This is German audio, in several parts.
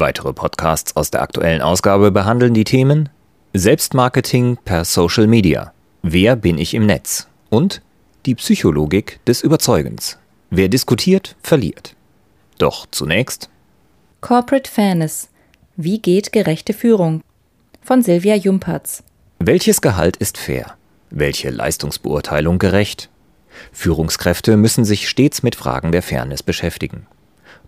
Weitere Podcasts aus der aktuellen Ausgabe behandeln die Themen Selbstmarketing per Social Media. Wer bin ich im Netz? Und die Psychologik des Überzeugens. Wer diskutiert, verliert. Doch zunächst Corporate Fairness. Wie geht gerechte Führung? Von Silvia Jumpertz. Welches Gehalt ist fair? Welche Leistungsbeurteilung gerecht? Führungskräfte müssen sich stets mit Fragen der Fairness beschäftigen.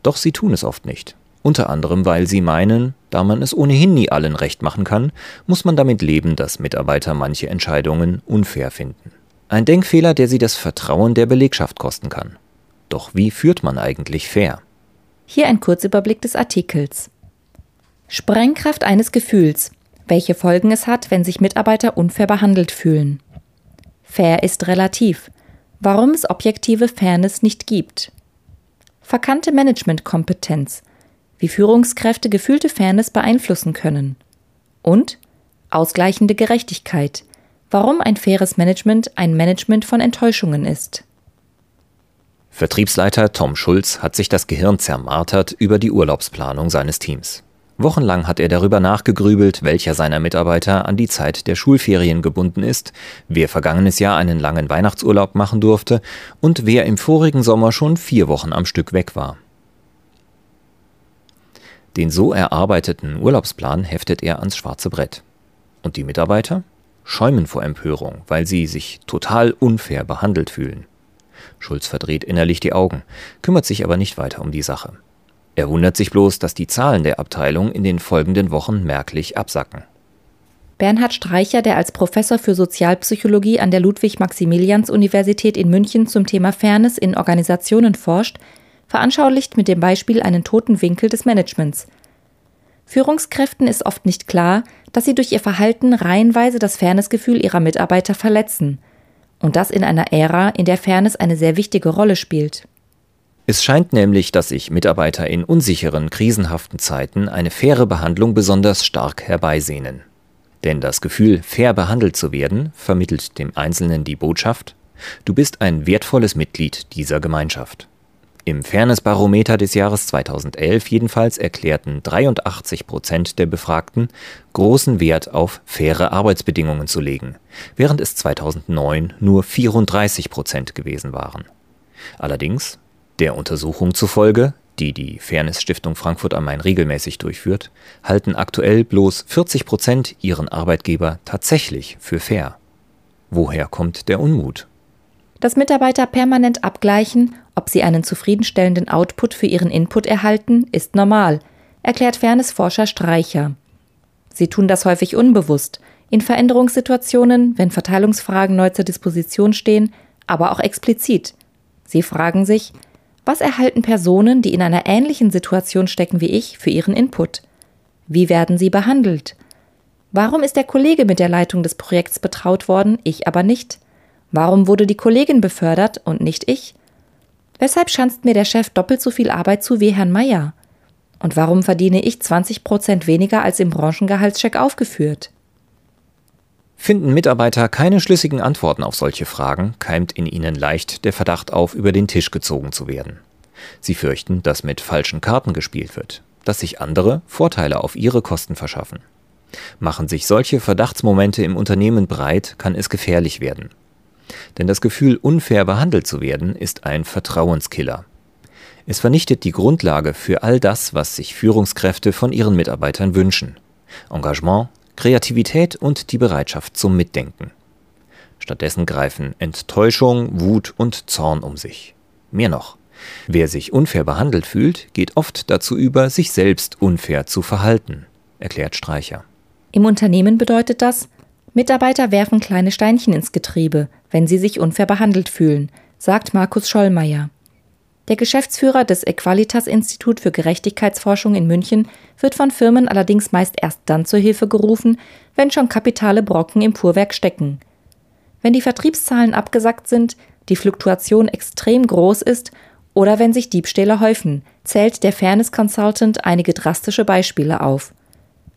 Doch sie tun es oft nicht. Unter anderem, weil sie meinen, da man es ohnehin nie allen recht machen kann, muss man damit leben, dass Mitarbeiter manche Entscheidungen unfair finden. Ein Denkfehler, der sie das Vertrauen der Belegschaft kosten kann. Doch wie führt man eigentlich fair? Hier ein Kurzüberblick des Artikels. Sprengkraft eines Gefühls. Welche Folgen es hat, wenn sich Mitarbeiter unfair behandelt fühlen. Fair ist relativ. Warum es objektive Fairness nicht gibt. Verkannte Managementkompetenz wie Führungskräfte gefühlte Fairness beeinflussen können. Und ausgleichende Gerechtigkeit, warum ein faires Management ein Management von Enttäuschungen ist. Vertriebsleiter Tom Schulz hat sich das Gehirn zermartert über die Urlaubsplanung seines Teams. Wochenlang hat er darüber nachgegrübelt, welcher seiner Mitarbeiter an die Zeit der Schulferien gebunden ist, wer vergangenes Jahr einen langen Weihnachtsurlaub machen durfte und wer im vorigen Sommer schon vier Wochen am Stück weg war. Den so erarbeiteten Urlaubsplan heftet er ans schwarze Brett. Und die Mitarbeiter? Schäumen vor Empörung, weil sie sich total unfair behandelt fühlen. Schulz verdreht innerlich die Augen, kümmert sich aber nicht weiter um die Sache. Er wundert sich bloß, dass die Zahlen der Abteilung in den folgenden Wochen merklich absacken. Bernhard Streicher, der als Professor für Sozialpsychologie an der Ludwig-Maximilians-Universität in München zum Thema Fairness in Organisationen forscht, veranschaulicht mit dem Beispiel einen toten Winkel des Managements. Führungskräften ist oft nicht klar, dass sie durch ihr Verhalten reihenweise das Fairnessgefühl ihrer Mitarbeiter verletzen. Und das in einer Ära, in der Fairness eine sehr wichtige Rolle spielt. Es scheint nämlich, dass sich Mitarbeiter in unsicheren, krisenhaften Zeiten eine faire Behandlung besonders stark herbeisehnen. Denn das Gefühl, fair behandelt zu werden, vermittelt dem Einzelnen die Botschaft, du bist ein wertvolles Mitglied dieser Gemeinschaft. Im Fairness-Barometer des Jahres 2011 jedenfalls erklärten 83 Prozent der Befragten, großen Wert auf faire Arbeitsbedingungen zu legen, während es 2009 nur 34 Prozent gewesen waren. Allerdings, der Untersuchung zufolge, die die Fairness Stiftung Frankfurt am Main regelmäßig durchführt, halten aktuell bloß 40 Prozent ihren Arbeitgeber tatsächlich für fair. Woher kommt der Unmut? dass Mitarbeiter permanent abgleichen, ob sie einen zufriedenstellenden Output für ihren Input erhalten, ist normal, erklärt Fairnessforscher Streicher. Sie tun das häufig unbewusst, in Veränderungssituationen, wenn Verteilungsfragen neu zur Disposition stehen, aber auch explizit. Sie fragen sich, was erhalten Personen, die in einer ähnlichen Situation stecken wie ich, für ihren Input? Wie werden sie behandelt? Warum ist der Kollege mit der Leitung des Projekts betraut worden, ich aber nicht? Warum wurde die Kollegin befördert und nicht ich? Weshalb schanzt mir der Chef doppelt so viel Arbeit zu wie Herrn Meier? Und warum verdiene ich 20 Prozent weniger als im Branchengehaltscheck aufgeführt? Finden Mitarbeiter keine schlüssigen Antworten auf solche Fragen, keimt in ihnen leicht der Verdacht auf, über den Tisch gezogen zu werden. Sie fürchten, dass mit falschen Karten gespielt wird, dass sich andere Vorteile auf ihre Kosten verschaffen. Machen sich solche Verdachtsmomente im Unternehmen breit, kann es gefährlich werden. Denn das Gefühl, unfair behandelt zu werden, ist ein Vertrauenskiller. Es vernichtet die Grundlage für all das, was sich Führungskräfte von ihren Mitarbeitern wünschen. Engagement, Kreativität und die Bereitschaft zum Mitdenken. Stattdessen greifen Enttäuschung, Wut und Zorn um sich. Mehr noch, wer sich unfair behandelt fühlt, geht oft dazu über, sich selbst unfair zu verhalten, erklärt Streicher. Im Unternehmen bedeutet das, Mitarbeiter werfen kleine Steinchen ins Getriebe, wenn sie sich unfair behandelt fühlen, sagt Markus Schollmeier. Der Geschäftsführer des Equalitas Institut für Gerechtigkeitsforschung in München wird von Firmen allerdings meist erst dann zur Hilfe gerufen, wenn schon kapitale Brocken im Fuhrwerk stecken. Wenn die Vertriebszahlen abgesackt sind, die Fluktuation extrem groß ist oder wenn sich Diebstähle häufen, zählt der Fairness Consultant einige drastische Beispiele auf.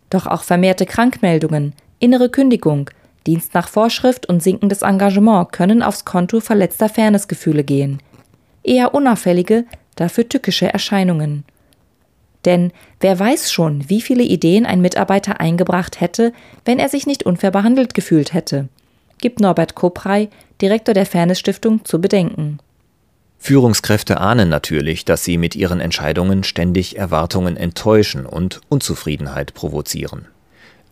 Doch auch vermehrte Krankmeldungen, innere Kündigung, Dienst nach Vorschrift und sinkendes Engagement können aufs Konto verletzter Fairnessgefühle gehen – eher unauffällige, dafür tückische Erscheinungen. Denn wer weiß schon, wie viele Ideen ein Mitarbeiter eingebracht hätte, wenn er sich nicht unfair behandelt gefühlt hätte, gibt Norbert Koprey, Direktor der Fairness Stiftung, zu bedenken. Führungskräfte ahnen natürlich, dass sie mit ihren Entscheidungen ständig Erwartungen enttäuschen und Unzufriedenheit provozieren.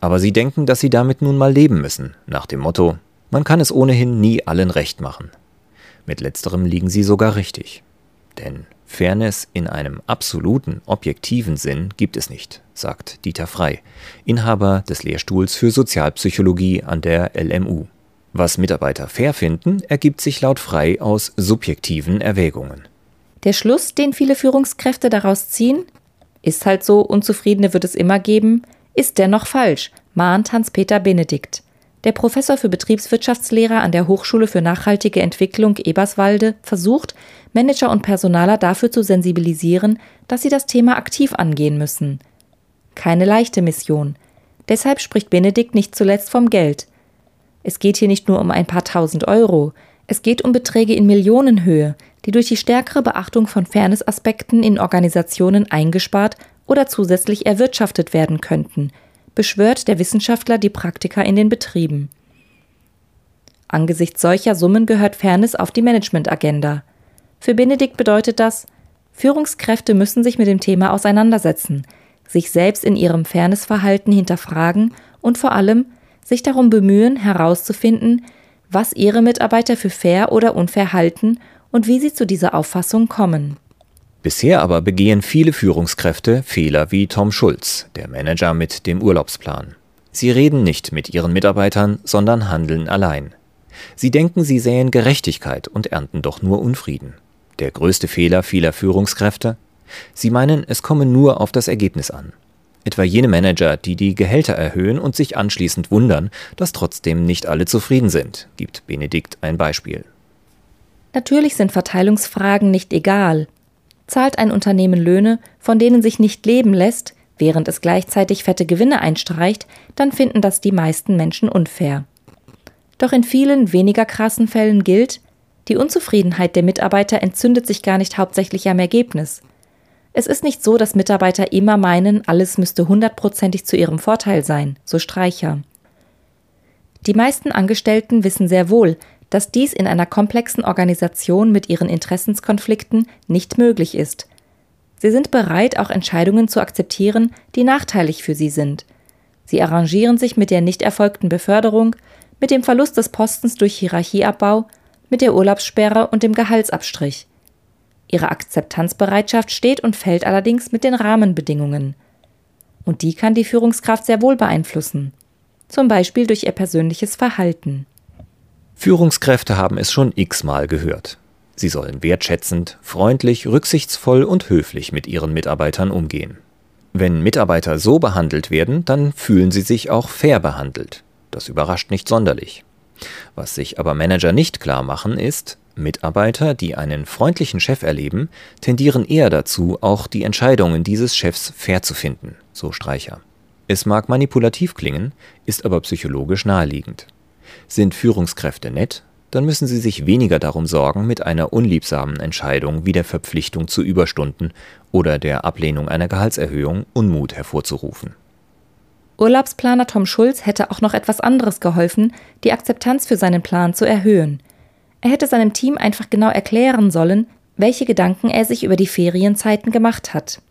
Aber sie denken, dass sie damit nun mal leben müssen, nach dem Motto, man kann es ohnehin nie allen recht machen. Mit letzterem liegen sie sogar richtig. Denn Fairness in einem absoluten, objektiven Sinn gibt es nicht, sagt Dieter Frei, Inhaber des Lehrstuhls für Sozialpsychologie an der LMU. Was Mitarbeiter fair finden, ergibt sich laut Frei aus subjektiven Erwägungen. Der Schluss, den viele Führungskräfte daraus ziehen, ist halt so, Unzufriedene wird es immer geben, ist dennoch falsch, mahnt Hans-Peter Benedikt. Der Professor für Betriebswirtschaftslehre an der Hochschule für nachhaltige Entwicklung Eberswalde versucht, Manager und Personaler dafür zu sensibilisieren, dass sie das Thema aktiv angehen müssen. Keine leichte Mission. Deshalb spricht Benedikt nicht zuletzt vom Geld. Es geht hier nicht nur um ein paar tausend Euro, es geht um Beträge in Millionenhöhe, die durch die stärkere Beachtung von Fairnessaspekten in Organisationen eingespart oder zusätzlich erwirtschaftet werden könnten – beschwört der Wissenschaftler die Praktiker in den Betrieben. Angesichts solcher Summen gehört Fairness auf die Managementagenda. Für Benedikt bedeutet das, Führungskräfte müssen sich mit dem Thema auseinandersetzen, sich selbst in ihrem Fairnessverhalten hinterfragen und vor allem sich darum bemühen, herauszufinden, was ihre Mitarbeiter für fair oder unfair halten und wie sie zu dieser Auffassung kommen. Bisher aber begehen viele Führungskräfte Fehler wie Tom Schulz, der Manager mit dem Urlaubsplan. Sie reden nicht mit ihren Mitarbeitern, sondern handeln allein. Sie denken, sie sähen Gerechtigkeit und ernten doch nur Unfrieden. Der größte Fehler vieler Führungskräfte? Sie meinen, es komme nur auf das Ergebnis an. Etwa jene Manager, die die Gehälter erhöhen und sich anschließend wundern, dass trotzdem nicht alle zufrieden sind, gibt Benedikt ein Beispiel. Natürlich sind Verteilungsfragen nicht egal, Zahlt ein Unternehmen Löhne, von denen sich nicht leben lässt, während es gleichzeitig fette Gewinne einstreicht, dann finden das die meisten Menschen unfair. Doch in vielen weniger krassen Fällen gilt, die Unzufriedenheit der Mitarbeiter entzündet sich gar nicht hauptsächlich am Ergebnis. Es ist nicht so, dass Mitarbeiter immer meinen, alles müsste hundertprozentig zu ihrem Vorteil sein, so Streicher. Die meisten Angestellten wissen sehr wohl, dass dies in einer komplexen Organisation mit ihren Interessenskonflikten nicht möglich ist. Sie sind bereit, auch Entscheidungen zu akzeptieren, die nachteilig für sie sind. Sie arrangieren sich mit der nicht erfolgten Beförderung, mit dem Verlust des Postens durch Hierarchieabbau, mit der Urlaubssperre und dem Gehaltsabstrich. Ihre Akzeptanzbereitschaft steht und fällt allerdings mit den Rahmenbedingungen. Und die kann die Führungskraft sehr wohl beeinflussen, zum Beispiel durch ihr persönliches Verhalten. Führungskräfte haben es schon x-mal gehört. Sie sollen wertschätzend, freundlich, rücksichtsvoll und höflich mit ihren Mitarbeitern umgehen. Wenn Mitarbeiter so behandelt werden, dann fühlen sie sich auch fair behandelt. Das überrascht nicht sonderlich. Was sich aber Manager nicht klar machen, ist, Mitarbeiter, die einen freundlichen Chef erleben, tendieren eher dazu, auch die Entscheidungen dieses Chefs fair zu finden, so Streicher. Es mag manipulativ klingen, ist aber psychologisch naheliegend. Sind Führungskräfte nett, dann müssen sie sich weniger darum sorgen, mit einer unliebsamen Entscheidung wie der Verpflichtung zu Überstunden oder der Ablehnung einer Gehaltserhöhung Unmut hervorzurufen. Urlaubsplaner Tom Schulz hätte auch noch etwas anderes geholfen, die Akzeptanz für seinen Plan zu erhöhen. Er hätte seinem Team einfach genau erklären sollen, welche Gedanken er sich über die Ferienzeiten gemacht hat.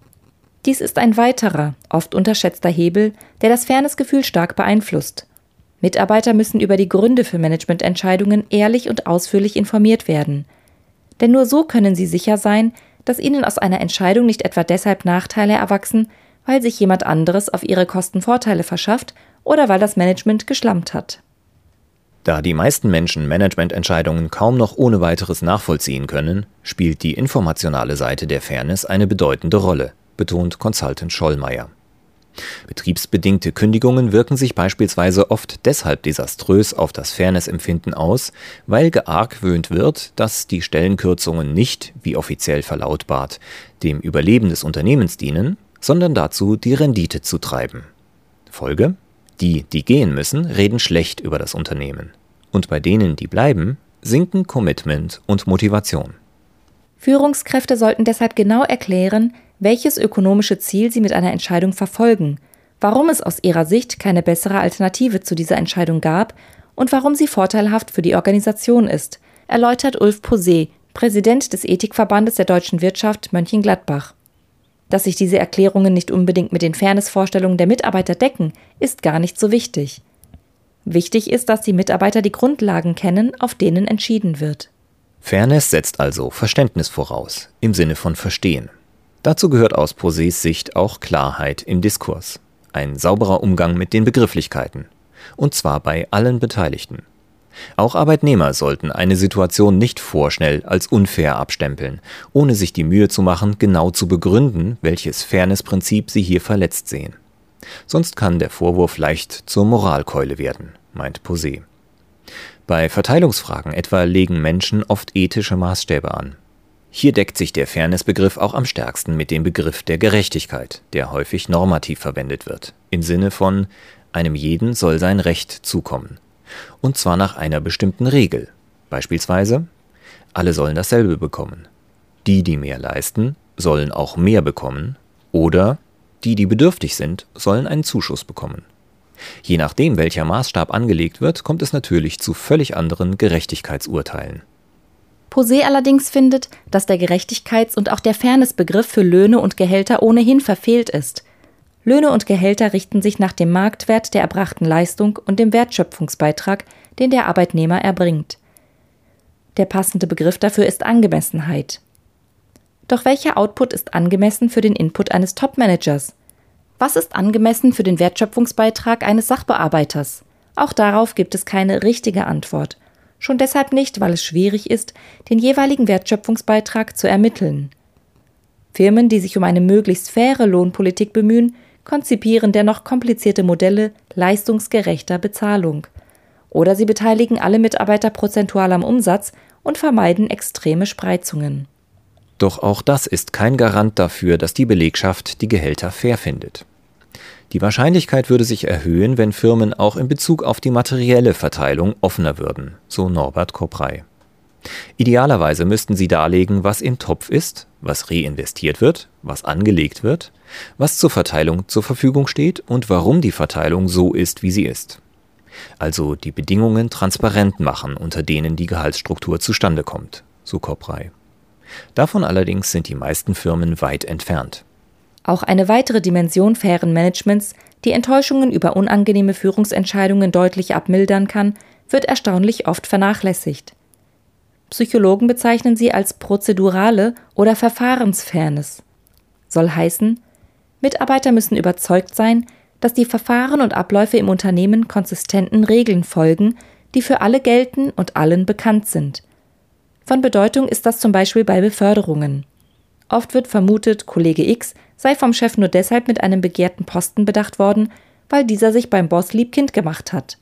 Dies ist ein weiterer, oft unterschätzter Hebel, der das Fairnessgefühl stark beeinflusst. Mitarbeiter müssen über die Gründe für Managemententscheidungen ehrlich und ausführlich informiert werden. Denn nur so können sie sicher sein, dass ihnen aus einer Entscheidung nicht etwa deshalb Nachteile erwachsen, weil sich jemand anderes auf ihre Kosten Vorteile verschafft oder weil das Management geschlampt hat. Da die meisten Menschen Managemententscheidungen kaum noch ohne weiteres nachvollziehen können, spielt die informationale Seite der Fairness eine bedeutende Rolle, betont Consultant Schollmeier. Betriebsbedingte Kündigungen wirken sich beispielsweise oft deshalb desaströs auf das Fairnessempfinden aus, weil geargwöhnt wird, dass die Stellenkürzungen nicht, wie offiziell verlautbart, dem Überleben des Unternehmens dienen, sondern dazu, die Rendite zu treiben. Folge die, die gehen müssen, reden schlecht über das Unternehmen. Und bei denen, die bleiben, sinken Commitment und Motivation. Führungskräfte sollten deshalb genau erklären, welches ökonomische Ziel sie mit einer Entscheidung verfolgen, warum es aus ihrer Sicht keine bessere Alternative zu dieser Entscheidung gab und warum sie vorteilhaft für die Organisation ist, erläutert Ulf Posé, Präsident des Ethikverbandes der deutschen Wirtschaft Mönchengladbach. Dass sich diese Erklärungen nicht unbedingt mit den Fairnessvorstellungen der Mitarbeiter decken, ist gar nicht so wichtig. Wichtig ist, dass die Mitarbeiter die Grundlagen kennen, auf denen entschieden wird. Fairness setzt also Verständnis voraus, im Sinne von Verstehen. Dazu gehört aus Posés Sicht auch Klarheit im Diskurs, ein sauberer Umgang mit den Begrifflichkeiten, und zwar bei allen Beteiligten. Auch Arbeitnehmer sollten eine Situation nicht vorschnell als unfair abstempeln, ohne sich die Mühe zu machen, genau zu begründen, welches Fairnessprinzip sie hier verletzt sehen. Sonst kann der Vorwurf leicht zur Moralkeule werden, meint Posé. Bei Verteilungsfragen etwa legen Menschen oft ethische Maßstäbe an. Hier deckt sich der Fairnessbegriff auch am stärksten mit dem Begriff der Gerechtigkeit, der häufig normativ verwendet wird, im Sinne von einem jeden soll sein Recht zukommen und zwar nach einer bestimmten Regel. Beispielsweise, alle sollen dasselbe bekommen. Die, die mehr leisten, sollen auch mehr bekommen oder die, die bedürftig sind, sollen einen Zuschuss bekommen. Je nachdem, welcher Maßstab angelegt wird, kommt es natürlich zu völlig anderen Gerechtigkeitsurteilen. Posé allerdings findet, dass der Gerechtigkeits- und auch der Fairnessbegriff für Löhne und Gehälter ohnehin verfehlt ist. Löhne und Gehälter richten sich nach dem Marktwert der erbrachten Leistung und dem Wertschöpfungsbeitrag, den der Arbeitnehmer erbringt. Der passende Begriff dafür ist Angemessenheit. Doch welcher Output ist angemessen für den Input eines Topmanagers? Was ist angemessen für den Wertschöpfungsbeitrag eines Sachbearbeiters? Auch darauf gibt es keine richtige Antwort. Schon deshalb nicht, weil es schwierig ist, den jeweiligen Wertschöpfungsbeitrag zu ermitteln. Firmen, die sich um eine möglichst faire Lohnpolitik bemühen, konzipieren dennoch komplizierte Modelle leistungsgerechter Bezahlung. Oder sie beteiligen alle Mitarbeiter prozentual am Umsatz und vermeiden extreme Spreizungen. Doch auch das ist kein Garant dafür, dass die Belegschaft die Gehälter fair findet. Die Wahrscheinlichkeit würde sich erhöhen, wenn Firmen auch in Bezug auf die materielle Verteilung offener würden, so Norbert Koprey. Idealerweise müssten sie darlegen, was im Topf ist, was reinvestiert wird, was angelegt wird, was zur Verteilung zur Verfügung steht und warum die Verteilung so ist, wie sie ist. Also die Bedingungen transparent machen, unter denen die Gehaltsstruktur zustande kommt, so Koprey. Davon allerdings sind die meisten Firmen weit entfernt. Auch eine weitere Dimension fairen Managements, die Enttäuschungen über unangenehme Führungsentscheidungen deutlich abmildern kann, wird erstaunlich oft vernachlässigt. Psychologen bezeichnen sie als prozedurale oder Verfahrensfairness. Soll heißen, Mitarbeiter müssen überzeugt sein, dass die Verfahren und Abläufe im Unternehmen konsistenten Regeln folgen, die für alle gelten und allen bekannt sind. Von Bedeutung ist das zum Beispiel bei Beförderungen. Oft wird vermutet, Kollege X sei vom Chef nur deshalb mit einem begehrten Posten bedacht worden, weil dieser sich beim Boss liebkind gemacht hat.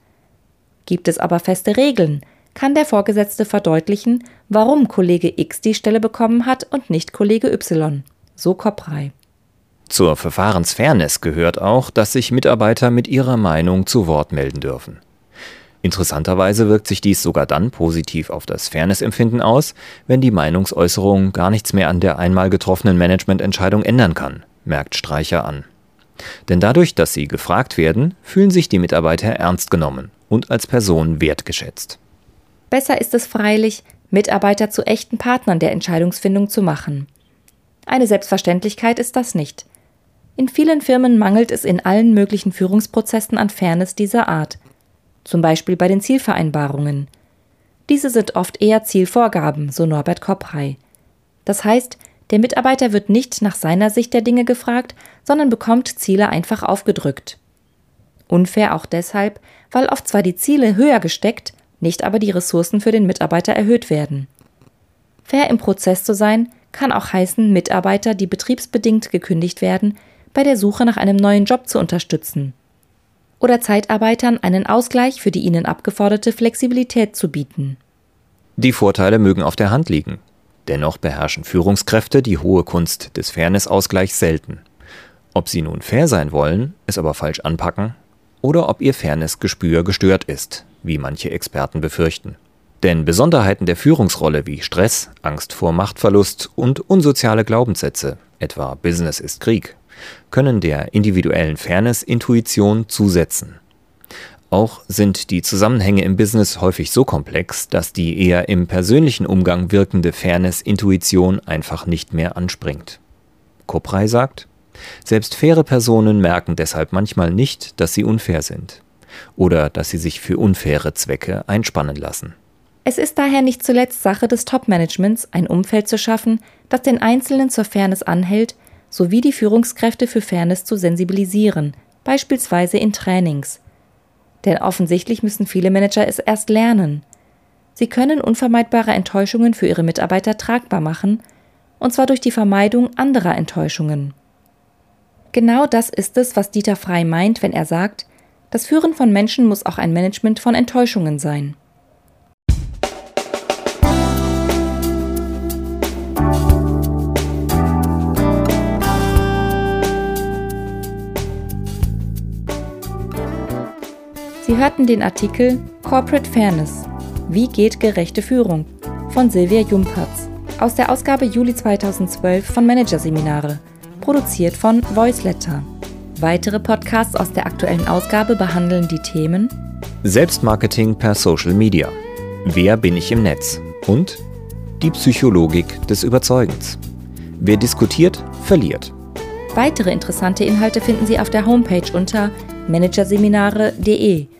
Gibt es aber feste Regeln, kann der Vorgesetzte verdeutlichen, warum Kollege X die Stelle bekommen hat und nicht Kollege Y. So Koprei. Zur Verfahrensfairness gehört auch, dass sich Mitarbeiter mit ihrer Meinung zu Wort melden dürfen. Interessanterweise wirkt sich dies sogar dann positiv auf das Fairnessempfinden aus, wenn die Meinungsäußerung gar nichts mehr an der einmal getroffenen Managemententscheidung ändern kann, merkt Streicher an. Denn dadurch, dass sie gefragt werden, fühlen sich die Mitarbeiter ernst genommen und als Person wertgeschätzt. Besser ist es freilich, Mitarbeiter zu echten Partnern der Entscheidungsfindung zu machen. Eine Selbstverständlichkeit ist das nicht. In vielen Firmen mangelt es in allen möglichen Führungsprozessen an Fairness dieser Art, zum Beispiel bei den Zielvereinbarungen. Diese sind oft eher Zielvorgaben, so Norbert Kopprey. Das heißt, der Mitarbeiter wird nicht nach seiner Sicht der Dinge gefragt, sondern bekommt Ziele einfach aufgedrückt. Unfair auch deshalb, weil oft zwar die Ziele höher gesteckt, nicht aber die Ressourcen für den Mitarbeiter erhöht werden. Fair im Prozess zu sein, kann auch heißen, Mitarbeiter, die betriebsbedingt gekündigt werden, bei der Suche nach einem neuen Job zu unterstützen. Oder Zeitarbeitern einen Ausgleich für die ihnen abgeforderte Flexibilität zu bieten. Die Vorteile mögen auf der Hand liegen. Dennoch beherrschen Führungskräfte die hohe Kunst des Fairness-Ausgleichs selten. Ob sie nun fair sein wollen, es aber falsch anpacken, oder ob ihr Fairness-Gespür gestört ist, wie manche Experten befürchten. Denn Besonderheiten der Führungsrolle wie Stress, Angst vor Machtverlust und unsoziale Glaubenssätze, etwa Business ist Krieg, können der individuellen Fairness-Intuition zusetzen. Auch sind die Zusammenhänge im Business häufig so komplex, dass die eher im persönlichen Umgang wirkende Fairness-Intuition einfach nicht mehr anspringt. Koprey sagt, selbst faire Personen merken deshalb manchmal nicht, dass sie unfair sind oder dass sie sich für unfaire Zwecke einspannen lassen. Es ist daher nicht zuletzt Sache des Top-Managements, ein Umfeld zu schaffen, das den Einzelnen zur Fairness anhält, sowie die Führungskräfte für Fairness zu sensibilisieren, beispielsweise in Trainings. Denn offensichtlich müssen viele Manager es erst lernen. Sie können unvermeidbare Enttäuschungen für ihre Mitarbeiter tragbar machen, und zwar durch die Vermeidung anderer Enttäuschungen. Genau das ist es, was Dieter Frei meint, wenn er sagt, das Führen von Menschen muss auch ein Management von Enttäuschungen sein. Hörten den Artikel Corporate Fairness. Wie geht gerechte Führung? von Silvia Jumpertz aus der Ausgabe Juli 2012 von Managerseminare, produziert von Voiceletter. Weitere Podcasts aus der aktuellen Ausgabe behandeln die Themen Selbstmarketing per Social Media. Wer bin ich im Netz? Und die Psychologik des Überzeugens. Wer diskutiert, verliert. Weitere interessante Inhalte finden Sie auf der Homepage unter managerseminare.de